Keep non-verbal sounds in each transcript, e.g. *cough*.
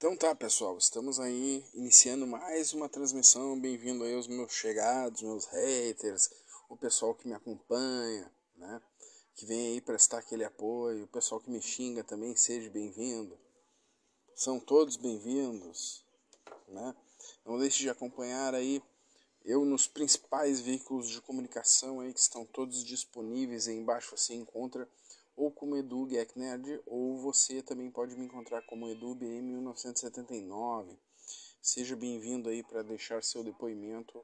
Então tá, pessoal, estamos aí iniciando mais uma transmissão. Bem-vindo aí aos meus chegados, meus haters, o pessoal que me acompanha, né? Que vem aí prestar aquele apoio, o pessoal que me xinga também, seja bem-vindo. São todos bem-vindos, né? Não deixe de acompanhar aí eu nos principais veículos de comunicação aí que estão todos disponíveis aí embaixo você encontra ou como Edu Gecknerd, ou você também pode me encontrar como Edu BM 1979. Seja bem-vindo aí para deixar seu depoimento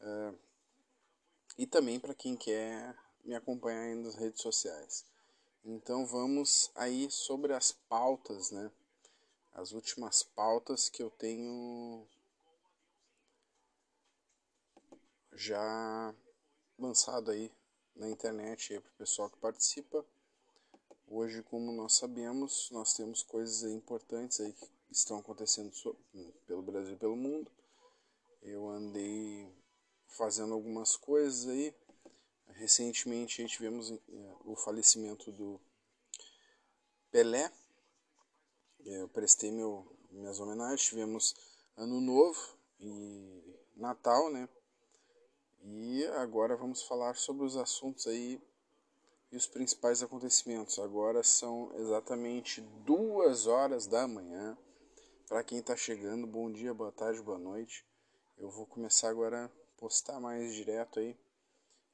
uh, e também para quem quer me acompanhar aí nas redes sociais. Então vamos aí sobre as pautas, né? As últimas pautas que eu tenho já lançado aí na internet para o pessoal que participa. Hoje, como nós sabemos, nós temos coisas importantes aí que estão acontecendo pelo Brasil e pelo mundo. Eu andei fazendo algumas coisas aí. Recentemente tivemos eh, o falecimento do Pelé. Eu prestei meu, minhas homenagens. Tivemos Ano Novo e Natal, né? E agora vamos falar sobre os assuntos aí e os principais acontecimentos. Agora são exatamente duas horas da manhã. Para quem está chegando, bom dia, boa tarde, boa noite. Eu vou começar agora a postar mais direto aí,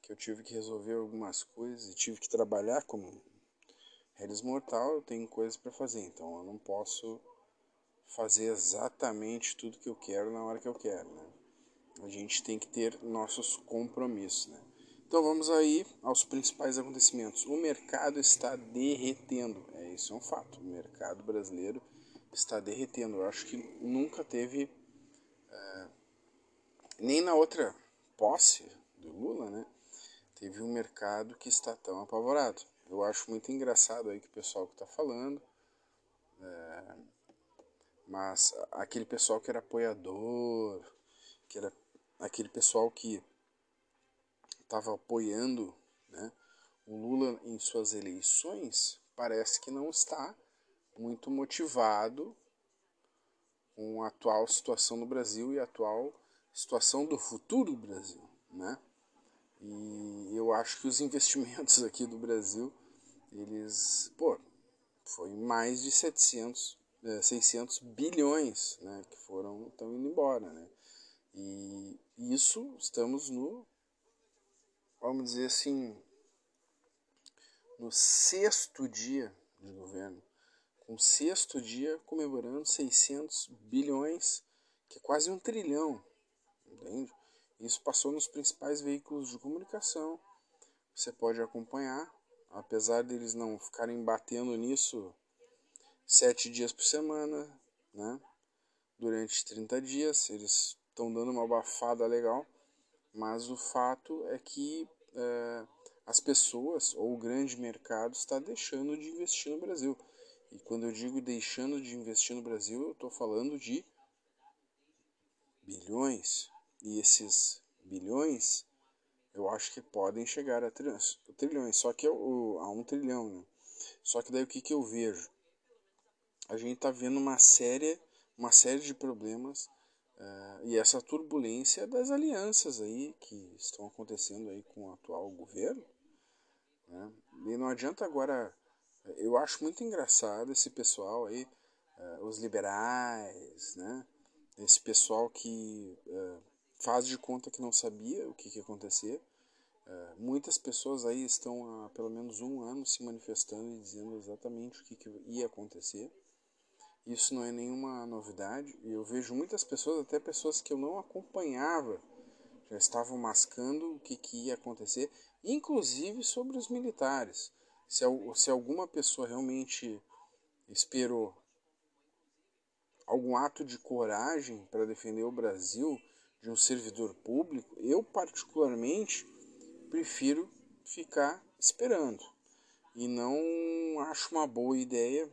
que eu tive que resolver algumas coisas e tive que trabalhar como Redes Mortal, eu tenho coisas para fazer, então eu não posso fazer exatamente tudo que eu quero na hora que eu quero, né? A gente tem que ter nossos compromissos, né? Então vamos aí aos principais acontecimentos. O mercado está derretendo, é isso é um fato. O mercado brasileiro está derretendo. Eu acho que nunca teve é, nem na outra posse do Lula, né? Teve um mercado que está tão apavorado. Eu acho muito engraçado aí que o pessoal que está falando, é, mas aquele pessoal que era apoiador, que era aquele pessoal que estava apoiando né, o Lula em suas eleições, parece que não está muito motivado com a atual situação no Brasil e a atual situação do futuro do Brasil, né? E eu acho que os *laughs* investimentos aqui do Brasil, eles, pô, foi mais de 700, 600 é, bilhões, né, que foram estão indo embora, né? E isso estamos no vamos dizer assim, no sexto dia de governo, com o sexto dia comemorando 600 bilhões, que é quase um trilhão, entende? Isso passou nos principais veículos de comunicação. Você pode acompanhar, apesar deles não ficarem batendo nisso sete dias por semana, né? Durante 30 dias, eles estão dando uma abafada legal. Mas o fato é que é, as pessoas ou o grande mercado está deixando de investir no Brasil. E quando eu digo deixando de investir no Brasil, eu estou falando de bilhões. E esses bilhões, eu acho que podem chegar a trilhões, só que é o, a um trilhão. Né? Só que daí o que, que eu vejo? A gente está vendo uma série, uma série de problemas Uh, e essa turbulência das alianças aí que estão acontecendo aí com o atual governo. Né? E não adianta agora. Eu acho muito engraçado esse pessoal aí, uh, os liberais, né? esse pessoal que uh, faz de conta que não sabia o que, que ia acontecer. muitas pessoas aí estão há pelo menos um ano se manifestando e dizendo exatamente o que, que ia acontecer. Isso não é nenhuma novidade. E eu vejo muitas pessoas, até pessoas que eu não acompanhava, já estavam mascando o que, que ia acontecer, inclusive sobre os militares. Se, se alguma pessoa realmente esperou algum ato de coragem para defender o Brasil de um servidor público, eu particularmente prefiro ficar esperando. E não acho uma boa ideia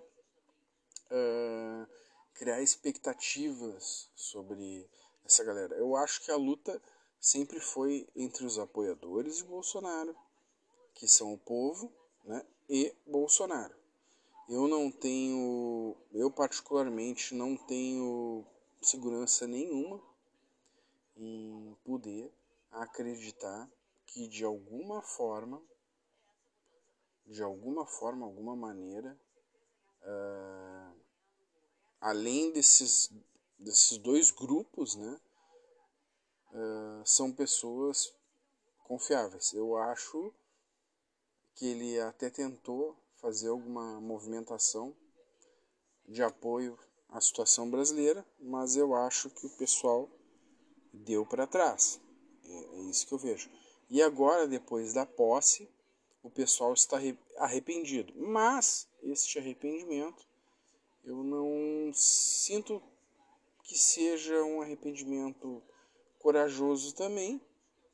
uh, criar expectativas sobre essa galera. Eu acho que a luta sempre foi entre os apoiadores de Bolsonaro, que são o povo, né, e Bolsonaro. Eu não tenho, eu particularmente não tenho segurança nenhuma em poder acreditar que de alguma forma, de alguma forma, alguma maneira, uh, além desses, desses dois grupos, né, uh, são pessoas confiáveis. Eu acho que ele até tentou fazer alguma movimentação de apoio à situação brasileira, mas eu acho que o pessoal deu para trás. É, é, isso que eu vejo. E agora, depois da posse, o pessoal está arrependido. Mas este arrependimento eu não sinto que seja um arrependimento corajoso também,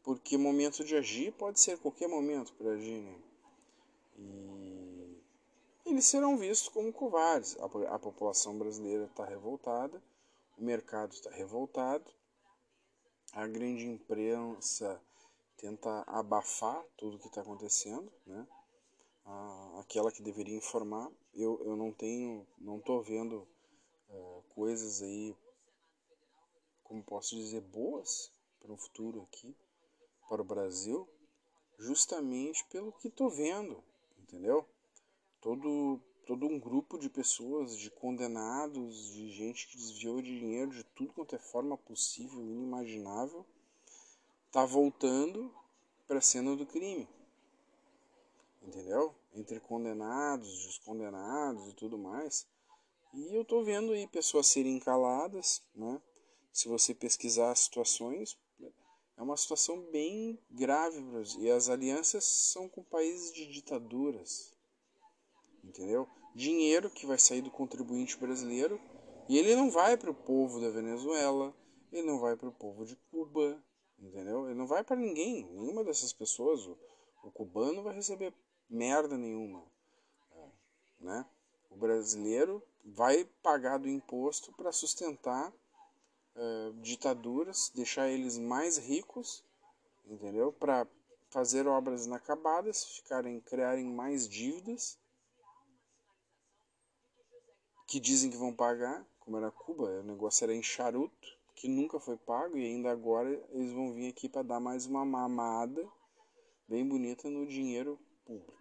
porque momento de agir pode ser qualquer momento para agir. Né? E eles serão vistos como covardes. A, a população brasileira está revoltada, o mercado está revoltado, a grande imprensa tenta abafar tudo o que está acontecendo, né? Aquela que deveria informar. Eu, eu não tenho, não estou vendo uh, coisas aí, como posso dizer, boas para o futuro aqui para o Brasil justamente pelo que estou vendo, entendeu? Todo, todo um grupo de pessoas, de condenados, de gente que desviou dinheiro de tudo quanto é forma possível, inimaginável, tá voltando para a cena do crime, entendeu? Entre condenados, descondenados e tudo mais. E eu tô vendo aí pessoas serem caladas, né? Se você pesquisar situações, é uma situação bem grave. E as alianças são com países de ditaduras. Entendeu? Dinheiro que vai sair do contribuinte brasileiro e ele não vai para o povo da Venezuela, ele não vai para o povo de Cuba, entendeu? Ele não vai para ninguém, nenhuma dessas pessoas. O, o cubano vai receber merda nenhuma, né? O brasileiro vai pagar do imposto para sustentar uh, ditaduras, deixar eles mais ricos, entendeu? Para fazer obras inacabadas, ficarem, criarem mais dívidas que dizem que vão pagar, como era Cuba, o negócio era em charuto, que nunca foi pago e ainda agora eles vão vir aqui para dar mais uma mamada bem bonita no dinheiro público,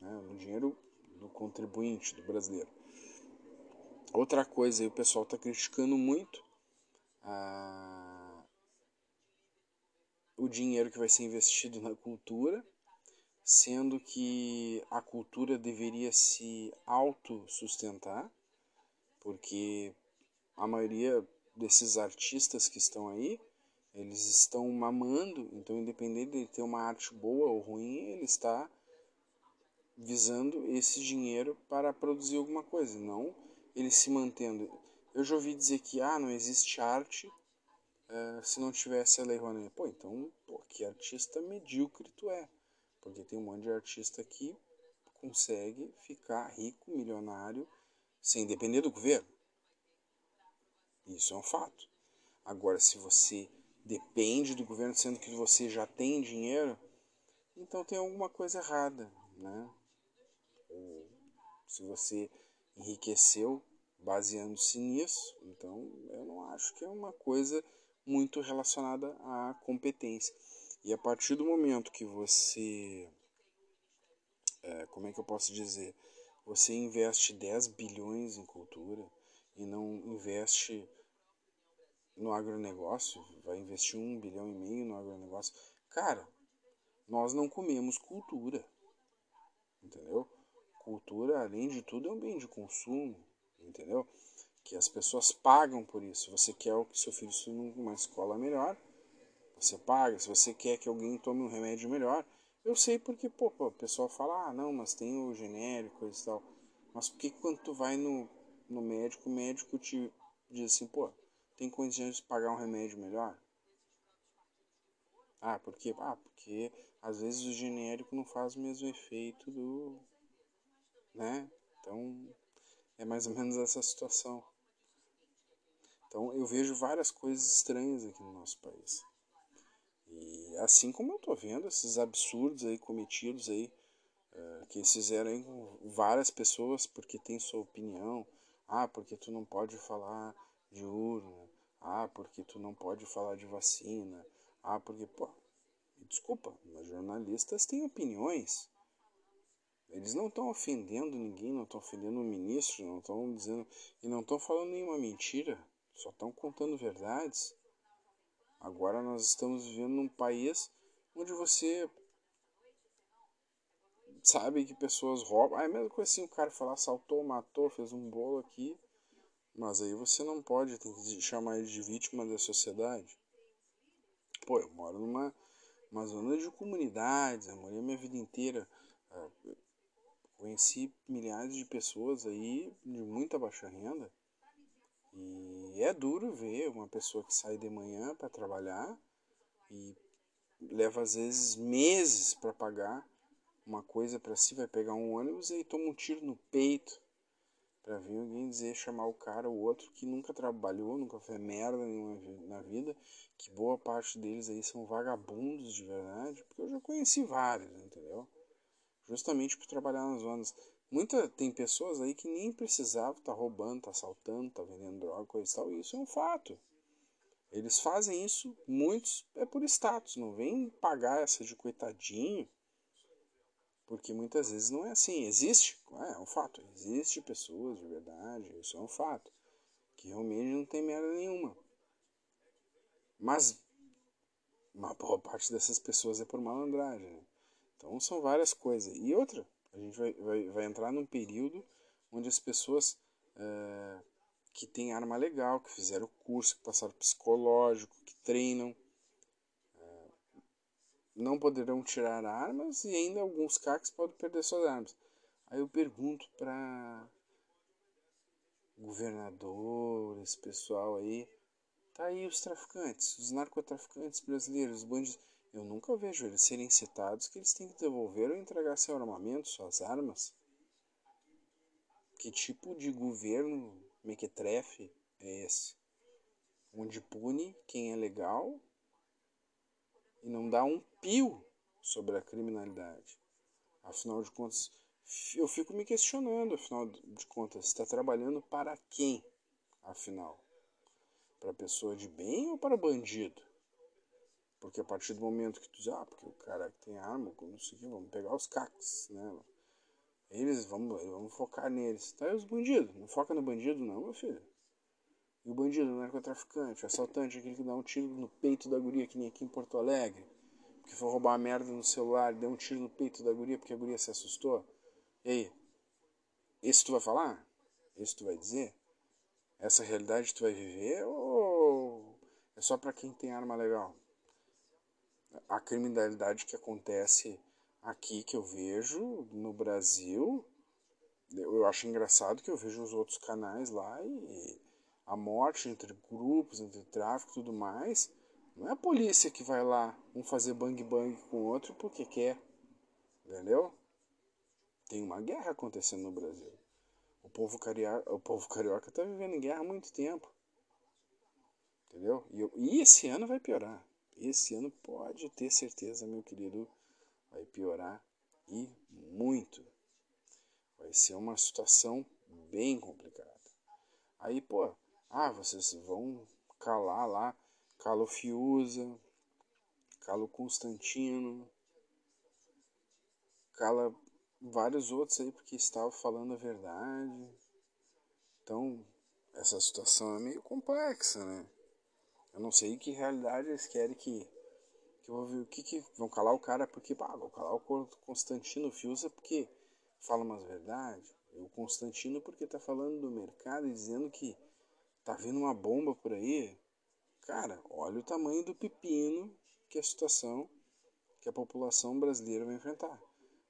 né? dinheiro do contribuinte, do brasileiro. Outra coisa o pessoal está criticando muito o dinheiro que vai ser investido na cultura, sendo que a cultura deveria se autossustentar, porque a maioria desses artistas que estão aí, eles estão mamando, então independente de ter uma arte boa ou ruim, ele está visando esse dinheiro para produzir alguma coisa, não ele se mantendo. Eu já ouvi dizer que ah, não existe arte uh, se não tivesse a Lei Rouanet. Pô, então, pô, que artista medíocre tu é. Porque tem um monte de artista que consegue ficar rico, milionário, sem depender do governo. Isso é um fato. Agora, se você depende do governo, sendo que você já tem dinheiro, então tem alguma coisa errada, né? Se você enriqueceu baseando-se nisso. Então, eu não acho que é uma coisa muito relacionada à competência. E a partir do momento que você, é, como é que eu posso dizer, você investe 10 bilhões em cultura e não investe no agronegócio, vai investir um bilhão e meio no agronegócio, cara, nós não comemos cultura, entendeu? Cultura, além de tudo, é um bem de consumo entendeu? Que as pessoas pagam por isso. Você quer que seu filho estude numa escola melhor, você paga. Se você quer que alguém tome um remédio melhor, eu sei porque, pô, o pessoal fala, ah, não, mas tem o genérico e tal. Mas por que quando tu vai no, no médico, o médico te diz assim, pô, tem condições de pagar um remédio melhor? Ah, por quê? Ah, porque às vezes o genérico não faz o mesmo efeito do. Né? Então, é mais ou menos essa situação. Então eu vejo várias coisas estranhas aqui no nosso país. E assim como eu estou vendo esses absurdos aí cometidos aí, uh, que eles fizeram aí com várias pessoas porque tem sua opinião. Ah, porque tu não pode falar de urna. Ah, porque tu não pode falar de vacina. Ah, porque, pô, desculpa, mas jornalistas têm opiniões. Eles não estão ofendendo ninguém, não estão ofendendo o ministro, não estão dizendo. E não estão falando nenhuma mentira, só estão contando verdades. Agora nós estamos vivendo num país onde você sabe que pessoas roubam. Ah, é mesmo coisa assim, o cara falar assaltou, matou, fez um bolo aqui. Mas aí você não pode, tem que chamar ele de vítima da sociedade. Pô, eu moro numa uma zona de comunidades, eu morei a minha vida inteira. Conheci milhares de pessoas aí de muita baixa renda. E é duro ver uma pessoa que sai de manhã para trabalhar e leva às vezes meses para pagar uma coisa para si, vai pegar um ônibus e aí toma um tiro no peito para vir alguém dizer, chamar o cara, o outro que nunca trabalhou, nunca fez merda nenhuma na vida, que boa parte deles aí são vagabundos de verdade, porque eu já conheci vários, entendeu? Justamente por trabalhar nas zonas. Muita, tem pessoas aí que nem precisavam estar tá roubando, tá assaltando, tá vendendo droga, coisa e tal, e isso é um fato. Eles fazem isso, muitos, é por status, não vem pagar essa de coitadinho, porque muitas vezes não é assim. Existe, é, é um fato. Existe pessoas de verdade, isso é um fato. Que realmente não tem merda nenhuma. Mas uma boa parte dessas pessoas é por malandragem. Né? Então são várias coisas. E outra, a gente vai, vai, vai entrar num período onde as pessoas é, que têm arma legal, que fizeram curso, que passaram psicológico, que treinam, não poderão tirar armas e ainda alguns CACs podem perder suas armas. Aí eu pergunto para governador, esse pessoal aí, tá aí os traficantes, os narcotraficantes brasileiros, os bandidos. Eu nunca vejo eles serem citados que eles têm que devolver ou entregar seu armamento, suas armas. Que tipo de governo mequetrefe é esse? Onde pune quem é legal e não dá um pio sobre a criminalidade. Afinal de contas, eu fico me questionando, afinal de contas, está trabalhando para quem? Afinal, para pessoa de bem ou para bandido? Porque a partir do momento que tu diz, ah, porque o cara que tem arma, não sei o que, vamos pegar os cacos, né? Eles, vamos, vamos focar neles. Tá aí os bandidos, não foca no bandido não, meu filho. E o bandido, o narcotraficante, o assaltante, aquele que dá um tiro no peito da guria, que nem aqui em Porto Alegre, que foi roubar uma merda no celular, deu um tiro no peito da guria porque a guria se assustou. E aí? Esse tu vai falar? Esse tu vai dizer? Essa realidade tu vai viver ou é só para quem tem arma legal? A criminalidade que acontece aqui que eu vejo no Brasil, eu acho engraçado que eu vejo os outros canais lá e a morte entre grupos, entre tráfico e tudo mais, não é a polícia que vai lá um fazer bang bang com o outro porque quer. Entendeu? Tem uma guerra acontecendo no Brasil. O povo, carioca, o povo carioca está vivendo em guerra há muito tempo. Entendeu? E, eu, e esse ano vai piorar. Esse ano pode ter certeza, meu querido, vai piorar e muito. Vai ser uma situação bem complicada. Aí, pô, ah, vocês vão calar lá Calo Fiuza, Calo Constantino, cala vários outros aí porque estava falando a verdade. Então, essa situação é meio complexa, né? Eu não sei que realidade eles querem que. que eu vou ver o que, que vão calar o cara porque. Ah, vou calar o Constantino Fiuza porque fala umas verdades. O Constantino porque tá falando do mercado e dizendo que Tá vindo uma bomba por aí? Cara, olha o tamanho do pepino que a situação que a população brasileira vai enfrentar.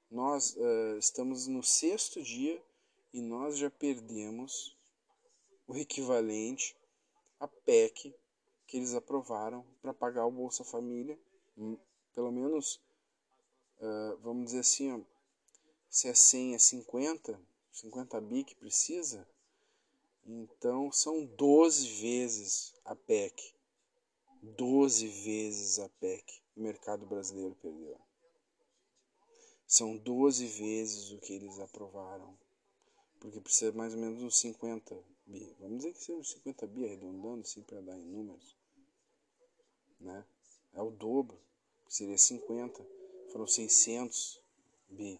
Nós uh, estamos no sexto dia e nós já perdemos o equivalente à PEC que eles aprovaram para pagar o Bolsa Família, hum, pelo menos, uh, vamos dizer assim, ó, se é 100 é 50, 50 bi que precisa, então são 12 vezes a PEC. 12 vezes a PEC o mercado brasileiro perdeu. são 12 vezes o que eles aprovaram. Porque precisa mais ou menos uns 50 bi. Vamos dizer que seja 50 bi, arredondando assim para dar em números. Né? É o dobro, seria 50. Foram 600 bi.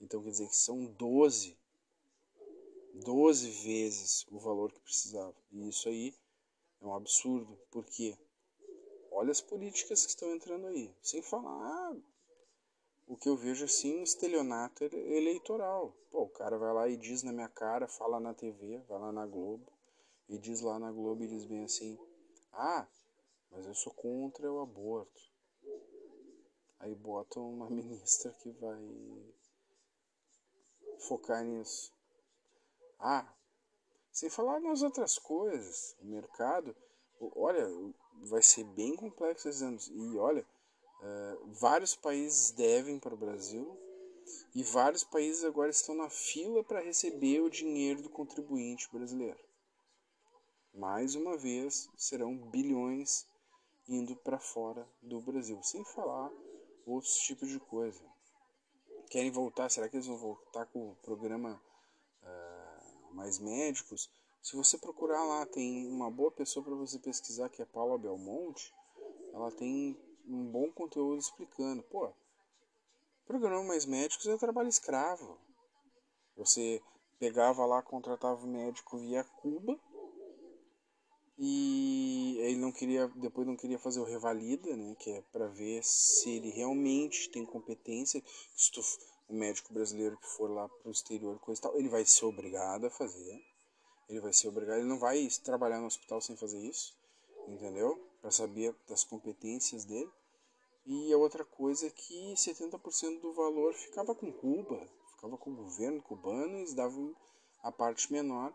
Então quer dizer que são 12. 12 vezes o valor que precisava. E isso aí é um absurdo. Por quê? Olha as políticas que estão entrando aí. Sem falar ah, o que eu vejo assim, um estelionato eleitoral. Pô, o cara vai lá e diz na minha cara, fala na TV, vai lá na Globo, e diz lá na Globo e diz bem assim, ah, mas eu sou contra o aborto. Aí botam uma *laughs* ministra que vai focar nisso. Ah, sem falar nas outras coisas, o mercado, olha, vai ser bem complexo esses anos. E olha, uh, vários países devem para o Brasil e vários países agora estão na fila para receber o dinheiro do contribuinte brasileiro. Mais uma vez, serão bilhões indo para fora do Brasil, sem falar outros tipos de coisa. Querem voltar? Será que eles vão voltar com o programa uh, Mais Médicos? Se você procurar lá, tem uma boa pessoa para você pesquisar, que é Paula Belmonte. Ela tem um bom conteúdo explicando. Pô, programa Mais Médicos é trabalho escravo. Você pegava lá, contratava o médico via Cuba e ele não queria, depois não queria fazer o revalida, né, que é para ver se ele realmente tem competência. Se tu, o médico brasileiro que for lá para o exterior, coisa tal, ele vai ser obrigado a fazer ele vai ser obrigado, ele não vai trabalhar no hospital sem fazer isso, entendeu? Para saber das competências dele. E a outra coisa é que 70% do valor ficava com Cuba, ficava com o governo cubano e eles davam a parte menor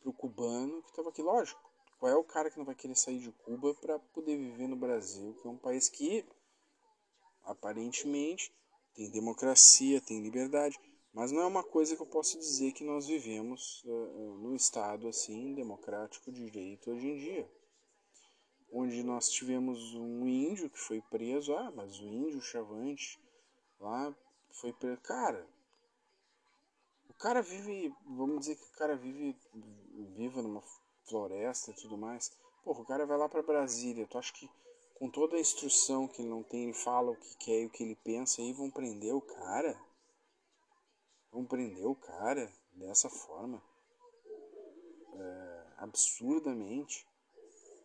para o cubano que estava aqui. Lógico, qual é o cara que não vai querer sair de Cuba para poder viver no Brasil, que é um país que aparentemente tem democracia, tem liberdade. Mas não é uma coisa que eu posso dizer que nós vivemos uh, num estado assim democrático de direito hoje em dia. Onde nós tivemos um índio que foi preso, ah, mas o índio Chavante lá foi preso. Cara, o cara vive, vamos dizer que o cara vive, viva numa floresta e tudo mais. Porra, o cara vai lá para Brasília. Tu acha que com toda a instrução que ele não tem, ele fala o que quer e o que ele pensa, aí vão prender o cara? Vão prender o cara dessa forma, é, absurdamente,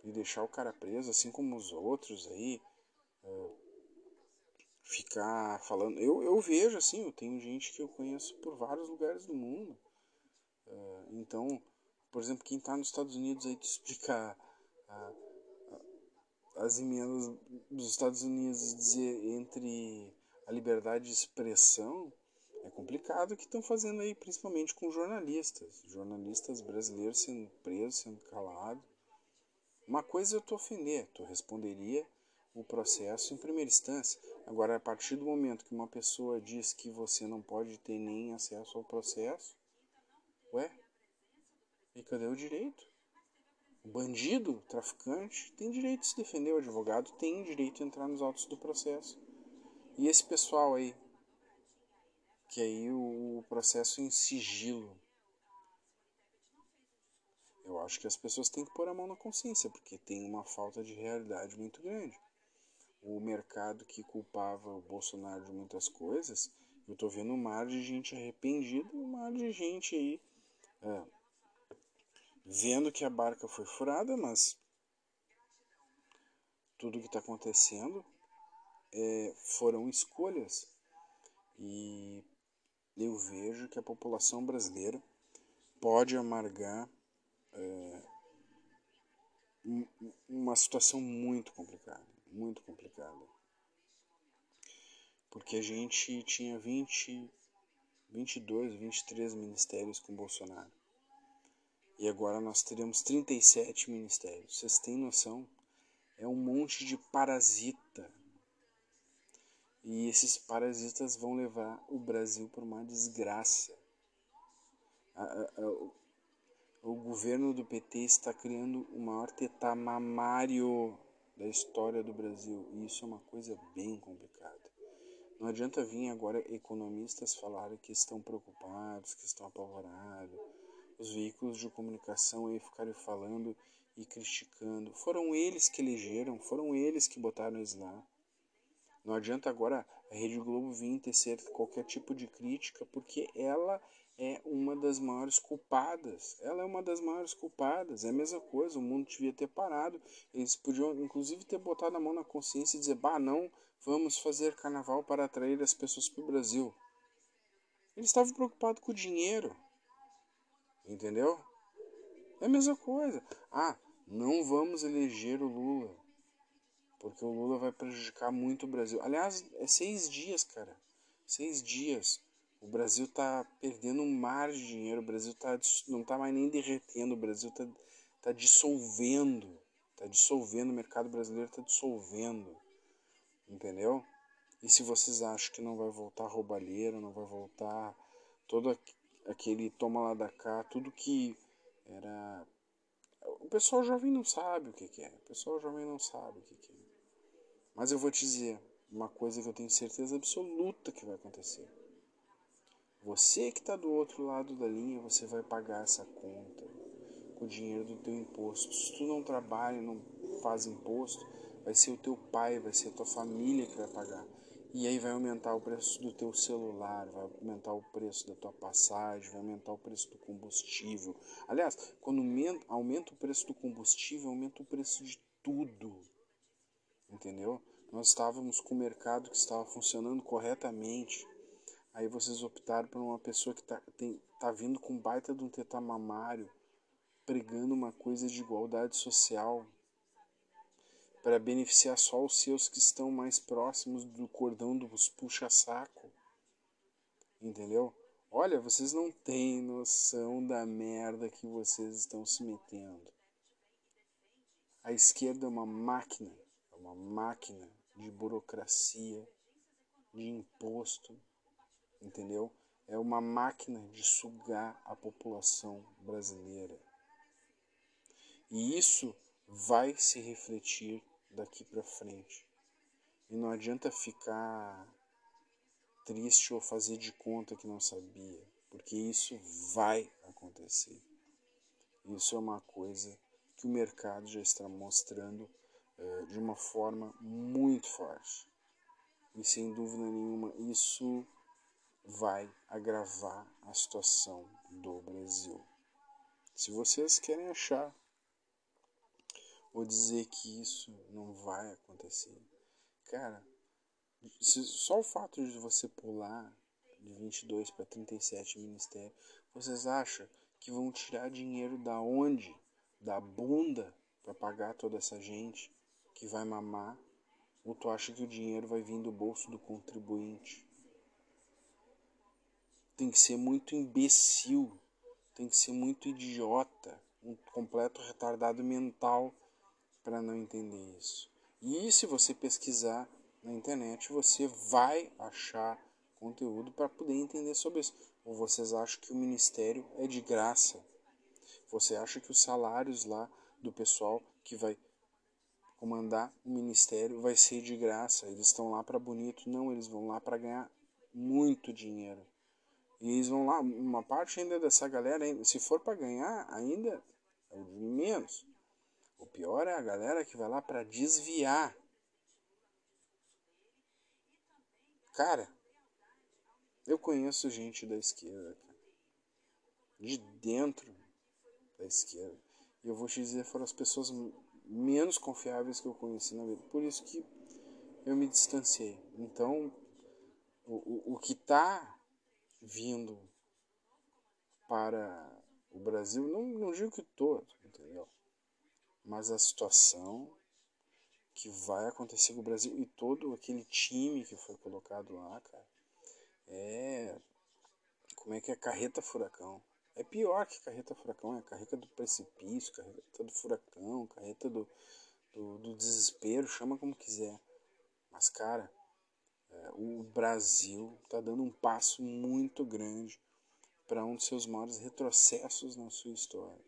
e deixar o cara preso, assim como os outros aí, é, ficar falando. Eu, eu vejo assim, eu tenho gente que eu conheço por vários lugares do mundo. É, então, por exemplo, quem está nos Estados Unidos aí te explicar as emendas dos Estados Unidos dizer entre a liberdade de expressão é complicado o que estão fazendo aí, principalmente com jornalistas. Jornalistas brasileiros sendo presos, sendo calados. Uma coisa eu te ofender, tu responderia o processo em primeira instância. Agora, a partir do momento que uma pessoa diz que você não pode ter nem acesso ao processo, ué, e cadê o direito? O bandido, o traficante, tem direito de se defender, o advogado tem direito de entrar nos autos do processo. E esse pessoal aí, que aí o processo em sigilo. Eu acho que as pessoas têm que pôr a mão na consciência, porque tem uma falta de realidade muito grande. O mercado que culpava o Bolsonaro de muitas coisas, eu tô vendo um mar de gente arrependida, um mar de gente aí é, vendo que a barca foi furada, mas tudo que está acontecendo é, foram escolhas. E eu vejo que a população brasileira pode amargar é, uma situação muito complicada, muito complicada. Porque a gente tinha 20, 22, 23 ministérios com Bolsonaro. E agora nós teremos 37 ministérios. Vocês têm noção? É um monte de parasita e esses parasitas vão levar o Brasil para uma desgraça. A, a, a, o, governo do PT está criando o maior tetamamário da história do Brasil. E isso é uma coisa bem complicada. Não adianta vir agora economistas falarem que estão preocupados, que estão apavorados. Os veículos de comunicação aí ficarem falando e criticando. Foram eles que elegeram, foram eles que botaram eles lá. Não adianta agora a Rede Globo vir tecer qualquer tipo de crítica, porque ela é uma das maiores culpadas. Ela é uma das maiores culpadas. É a mesma coisa, o mundo devia ter parado. Eles podiam, inclusive, ter botado a mão na consciência e dizer: bah, não, vamos fazer carnaval para atrair as pessoas para o Brasil. Eles estavam preocupados com o dinheiro. Entendeu? É a mesma coisa. Ah, não vamos eleger o Lula. Porque o Lula vai prejudicar muito o Brasil. Aliás, é seis dias, cara. Seis dias. O Brasil está perdendo um mar de dinheiro, o Brasil tá, não está mais nem derretendo, o Brasil está tá dissolvendo. Está dissolvendo, o mercado brasileiro está dissolvendo. Entendeu? E se vocês acham que não vai voltar roubalheiro, não vai voltar todo aquele toma lá da cá, tudo que era. O pessoal jovem não sabe o que, que é. O pessoal jovem não sabe o que, que é. Mas eu vou te dizer uma coisa que eu tenho certeza absoluta que vai acontecer. Você que está do outro lado da linha, você vai pagar essa conta com o dinheiro do teu imposto. Se tu não trabalha, não faz imposto, vai ser o teu pai, vai ser a tua família que vai pagar. E aí vai aumentar o preço do teu celular, vai aumentar o preço da tua passagem, vai aumentar o preço do combustível. Aliás, quando aumenta o preço do combustível, aumenta o preço de tudo. Entendeu? Nós estávamos com o mercado que estava funcionando corretamente Aí vocês optaram por uma pessoa que tá, tem, tá vindo com baita de um tetamamário, pregando uma coisa de igualdade social, para beneficiar só os seus que estão mais próximos do cordão dos puxa-saco. Entendeu? Olha, vocês não têm noção da merda que vocês estão se metendo. A esquerda é uma máquina, é uma máquina de burocracia, de imposto, entendeu? É uma máquina de sugar a população brasileira. E isso vai se refletir daqui para frente. E não adianta ficar triste ou fazer de conta que não sabia, porque isso vai acontecer. Isso é uma coisa que o mercado já está mostrando uh, de uma forma muito forte. E sem dúvida nenhuma, isso vai agravar a situação do Brasil. Se vocês querem achar ou dizer que isso não vai acontecer, cara, só o fato de você pular de 22 para 37 ministérios, vocês acham que vão tirar dinheiro da onde? Da bunda para pagar toda essa gente que vai mamar? Ou tu acha que o dinheiro vai vir do bolso do contribuinte? tem que ser muito imbecil, tem que ser muito idiota, um completo retardado mental para não entender isso. E se você pesquisar na internet, você vai achar conteúdo para poder entender sobre isso. Ou vocês acham que o ministério é de graça? Você acha que os salários lá do pessoal que vai comandar o ministério vai ser de graça? Eles estão lá para bonito? Não, eles vão lá para ganhar muito dinheiro. E eles vão lá, uma parte ainda dessa galera, se for para ganhar, ainda é menos. O pior é a galera que vai lá para desviar. Cara, eu conheço gente da esquerda. De dentro da esquerda. E eu vou te dizer, foram as pessoas menos confiáveis que eu conheci na vida. Por isso que eu me distanciei. Então, o, o, o que tá vindo para o Brasil, não, não digo que todo, entendeu? Mas a situação que vai acontecer com o Brasil e todo aquele time que foi colocado lá, cara, é. Como é que é? Carreta furacão. É pior que carreta furacão, é carreta do precipício, carreta do furacão, carreta do, do, do desespero, chama como quiser. Mas, cara, é, o Brasil está dando um passo muito grande para um dos seus maiores retrocessos na sua história.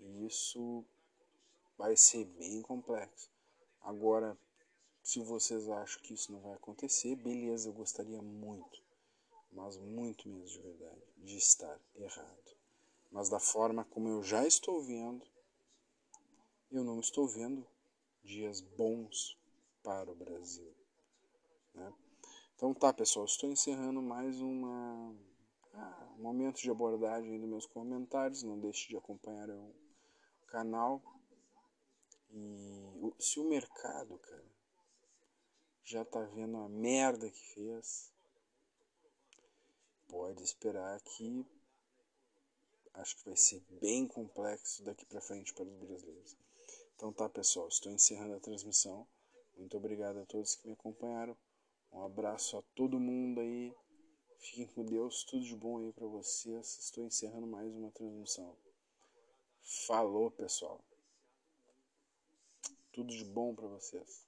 E isso vai ser bem complexo. Agora, Se vocês acham que isso não vai acontecer, beleza, eu gostaria muito, mas muito mesmo de verdade, de estar errado. Mas da forma como eu já estou vendo, eu não estou vendo dias bons para o Brasil. Né? Então tá, pessoal, estou encerrando mais ah, um momento de abordagem dos meus comentários. Não deixe de acompanhar o canal. E se o mercado, cara, já tá vendo a merda que fez, pode esperar que acho que vai ser bem complexo daqui para frente para os brasileiros. Então tá, pessoal, estou encerrando a transmissão. Muito obrigado a todos que me acompanharam. Um abraço a todo mundo aí. Fiquem com Deus, tudo de bom aí para vocês. Estou encerrando mais uma transmissão. Falou, pessoal. Tudo de bom para vocês.